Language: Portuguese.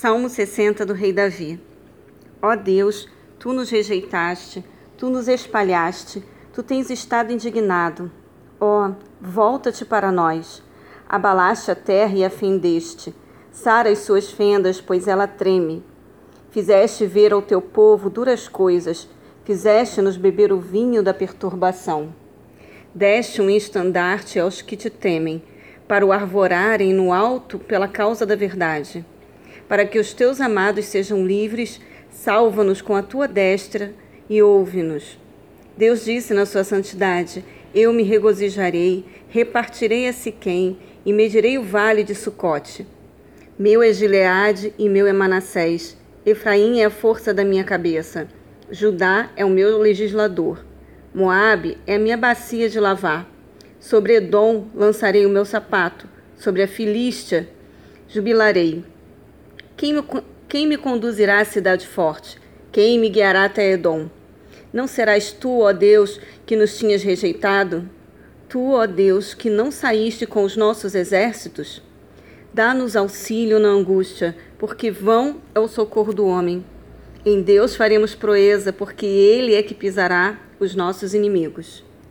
Salmo 60 do Rei Davi. Ó Deus, tu nos rejeitaste, tu nos espalhaste, tu tens estado indignado. Ó, volta-te para nós. Abalaste a terra e a fendeste. Sara as suas fendas, pois ela treme. Fizeste ver ao teu povo duras coisas, fizeste-nos beber o vinho da perturbação. Deste um estandarte aos que te temem, para o arvorarem no alto pela causa da verdade. Para que os teus amados sejam livres, salva-nos com a tua destra e ouve-nos. Deus disse na sua santidade: Eu me regozijarei, repartirei a Siquém e medirei o vale de Sucote. Meu é Gileade e meu é Manassés. Efraim é a força da minha cabeça. Judá é o meu legislador. Moabe é a minha bacia de lavar. Sobre Edom lançarei o meu sapato. Sobre a Filístia jubilarei. Quem me, quem me conduzirá à cidade forte? Quem me guiará até Edom? Não serás tu, ó Deus, que nos tinhas rejeitado? Tu, ó Deus, que não saíste com os nossos exércitos? Dá-nos auxílio na angústia, porque vão é o socorro do homem. Em Deus faremos proeza, porque Ele é que pisará os nossos inimigos.